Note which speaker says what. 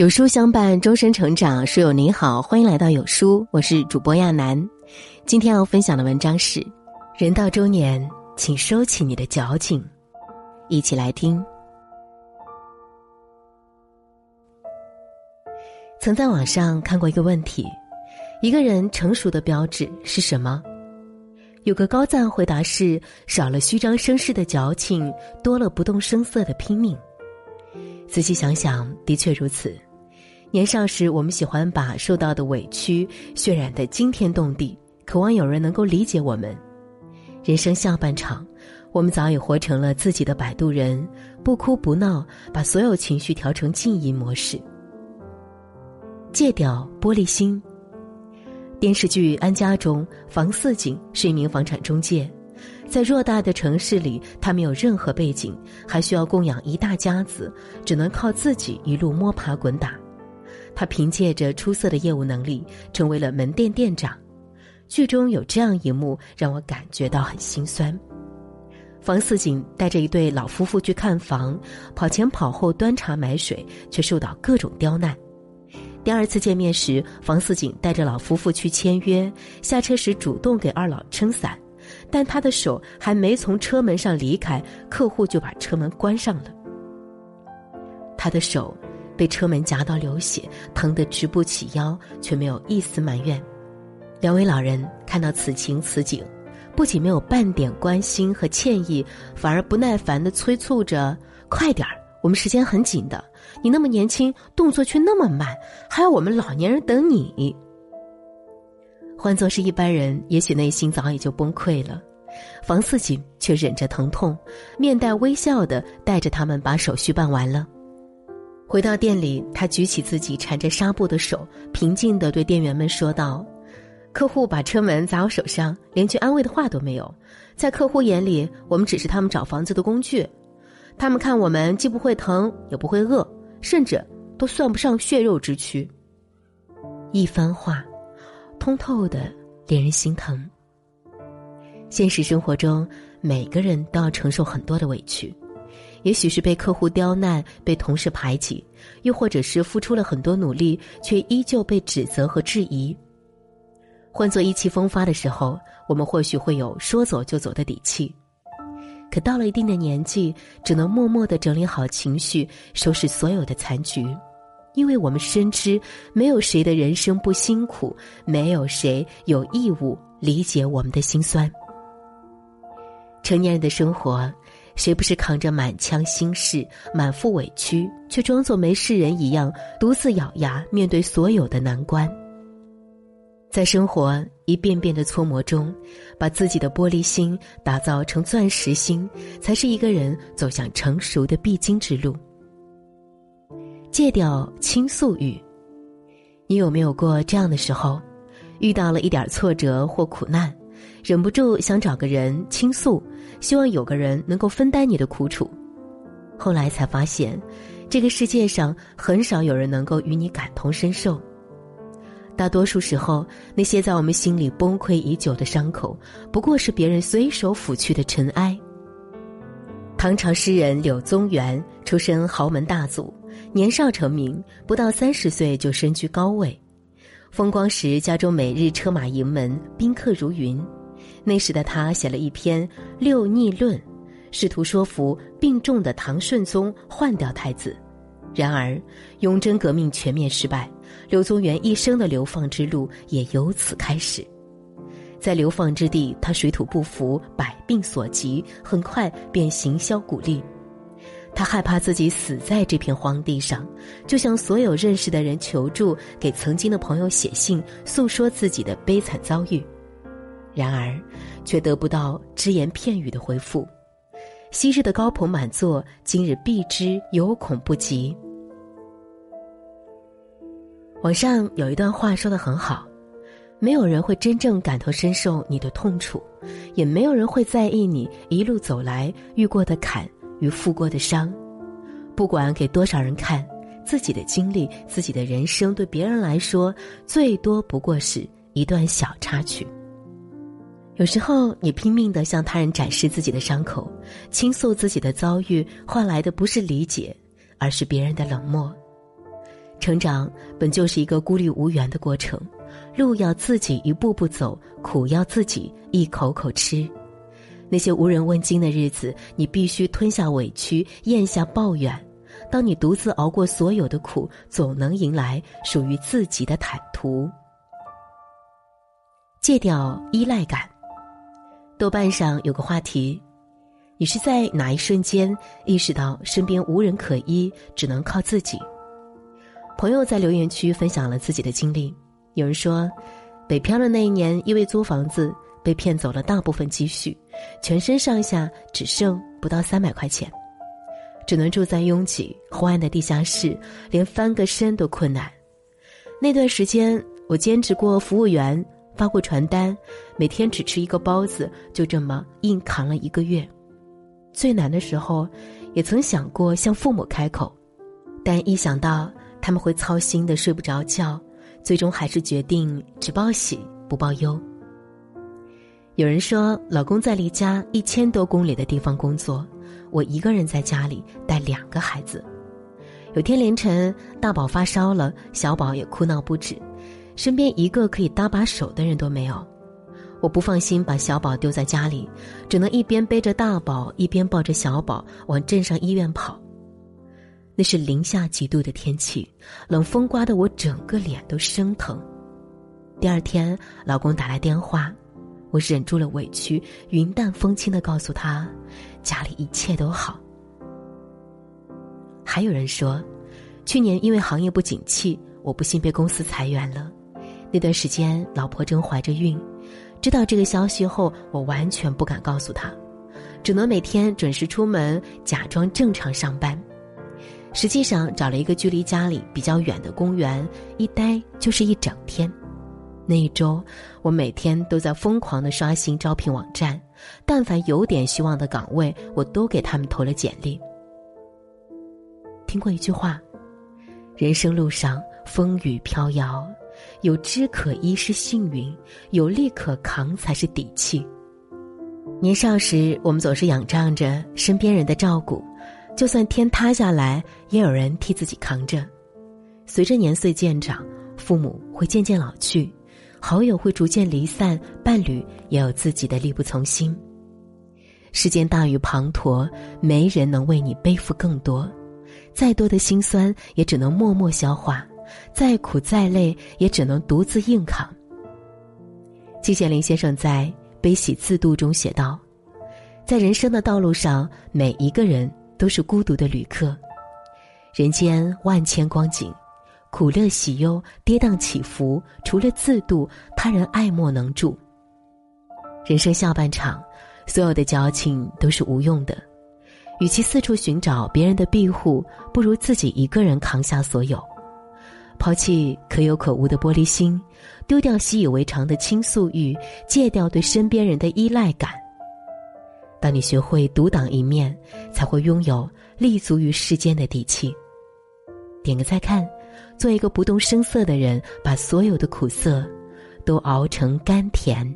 Speaker 1: 有书相伴，终身成长。书友您好，欢迎来到有书，我是主播亚楠。今天要分享的文章是：人到中年，请收起你的矫情。一起来听。曾在网上看过一个问题：一个人成熟的标志是什么？有个高赞回答是：少了虚张声势的矫情，多了不动声色的拼命。仔细想想，的确如此。年少时，我们喜欢把受到的委屈渲染得惊天动地，渴望有人能够理解我们。人生下半场，我们早已活成了自己的摆渡人，不哭不闹，把所有情绪调成静音模式。戒掉玻璃心。电视剧《安家》中，房似锦是一名房产中介，在偌大的城市里，他没有任何背景，还需要供养一大家子，只能靠自己一路摸爬滚打。他凭借着出色的业务能力，成为了门店店长。剧中有这样一幕，让我感觉到很心酸。房似锦带着一对老夫妇去看房，跑前跑后端茶买水，却受到各种刁难。第二次见面时，房似锦带着老夫妇去签约，下车时主动给二老撑伞，但他的手还没从车门上离开，客户就把车门关上了。他的手。被车门夹到流血，疼得直不起腰，却没有一丝埋怨。两位老人看到此情此景，不仅没有半点关心和歉意，反而不耐烦的催促着：“快点儿，我们时间很紧的。你那么年轻，动作却那么慢，还要我们老年人等你。”换作是一般人，也许内心早已就崩溃了。房似锦却忍着疼痛，面带微笑的带着他们把手续办完了。回到店里，他举起自己缠着纱布的手，平静地对店员们说道：“客户把车门砸我手上，连句安慰的话都没有。在客户眼里，我们只是他们找房子的工具。他们看我们既不会疼，也不会饿，甚至都算不上血肉之躯。”一番话，通透的令人心疼。现实生活中，每个人都要承受很多的委屈。也许是被客户刁难、被同事排挤，又或者是付出了很多努力，却依旧被指责和质疑。换做意气风发的时候，我们或许会有说走就走的底气；可到了一定的年纪，只能默默的整理好情绪，收拾所有的残局，因为我们深知，没有谁的人生不辛苦，没有谁有义务理解我们的心酸。成年人的生活。谁不是扛着满腔心事、满腹委屈，却装作没事人一样，独自咬牙面对所有的难关？在生活一遍遍的搓磨中，把自己的玻璃心打造成钻石心，才是一个人走向成熟的必经之路。戒掉倾诉欲，你有没有过这样的时候？遇到了一点挫折或苦难。忍不住想找个人倾诉，希望有个人能够分担你的苦楚。后来才发现，这个世界上很少有人能够与你感同身受。大多数时候，那些在我们心里崩溃已久的伤口，不过是别人随手拂去的尘埃。唐朝诗人柳宗元出身豪门大族，年少成名，不到三十岁就身居高位。风光时，家中每日车马盈门，宾客如云。那时的他写了一篇《六逆论》，试图说服病重的唐顺宗换掉太子。然而，雍正革命全面失败，柳宗元一生的流放之路也由此开始。在流放之地，他水土不服，百病所及，很快便行销鼓励。他害怕自己死在这片荒地上，就向所有认识的人求助，给曾经的朋友写信，诉说自己的悲惨遭遇。然而，却得不到只言片语的回复。昔日的高朋满座，今日避之有恐不及。网上有一段话说的很好：没有人会真正感同身受你的痛楚，也没有人会在意你一路走来遇过的坎与负过的伤。不管给多少人看，自己的经历、自己的人生，对别人来说，最多不过是一段小插曲。有时候，你拼命的向他人展示自己的伤口，倾诉自己的遭遇，换来的不是理解，而是别人的冷漠。成长本就是一个孤立无援的过程，路要自己一步步走，苦要自己一口口吃。那些无人问津的日子，你必须吞下委屈，咽下抱怨。当你独自熬过所有的苦，总能迎来属于自己的坦途。戒掉依赖感。豆瓣上有个话题：你是在哪一瞬间意识到身边无人可依，只能靠自己？朋友在留言区分享了自己的经历。有人说，北漂的那一年，因为租房子被骗走了大部分积蓄，全身上下只剩不到三百块钱。只能住在拥挤昏暗的地下室，连翻个身都困难。那段时间，我兼职过服务员，发过传单，每天只吃一个包子，就这么硬扛了一个月。最难的时候，也曾想过向父母开口，但一想到他们会操心的睡不着觉，最终还是决定只报喜不报忧。有人说，老公在离家一千多公里的地方工作。我一个人在家里带两个孩子，有天凌晨，大宝发烧了，小宝也哭闹不止，身边一个可以搭把手的人都没有。我不放心把小宝丢在家里，只能一边背着大宝，一边抱着小宝往镇上医院跑。那是零下几度的天气，冷风刮得我整个脸都生疼。第二天，老公打来电话。我忍住了委屈，云淡风轻的告诉他，家里一切都好。还有人说，去年因为行业不景气，我不幸被公司裁员了。那段时间，老婆正怀着孕，知道这个消息后，我完全不敢告诉她，只能每天准时出门，假装正常上班。实际上，找了一个距离家里比较远的公园，一待就是一整天。那一周，我每天都在疯狂的刷新招聘网站，但凡有点希望的岗位，我都给他们投了简历。听过一句话：“人生路上风雨飘摇，有枝可依是幸运，有力可扛才是底气。”年少时，我们总是仰仗着身边人的照顾，就算天塌下来，也有人替自己扛着。随着年岁渐长，父母会渐渐老去。好友会逐渐离散，伴侣也有自己的力不从心。世间大雨滂沱，没人能为你背负更多。再多的心酸，也只能默默消化；再苦再累，也只能独自硬扛。季羡林先生在《悲喜自度》中写道：“在人生的道路上，每一个人都是孤独的旅客。人间万千光景。”苦乐喜忧，跌宕起伏，除了自渡，他人爱莫能助。人生下半场，所有的矫情都是无用的。与其四处寻找别人的庇护，不如自己一个人扛下所有。抛弃可有可无的玻璃心，丢掉习以为常的倾诉欲，戒掉对身边人的依赖感。当你学会独当一面，才会拥有立足于世间的底气。点个再看。做一个不动声色的人，把所有的苦涩都熬成甘甜。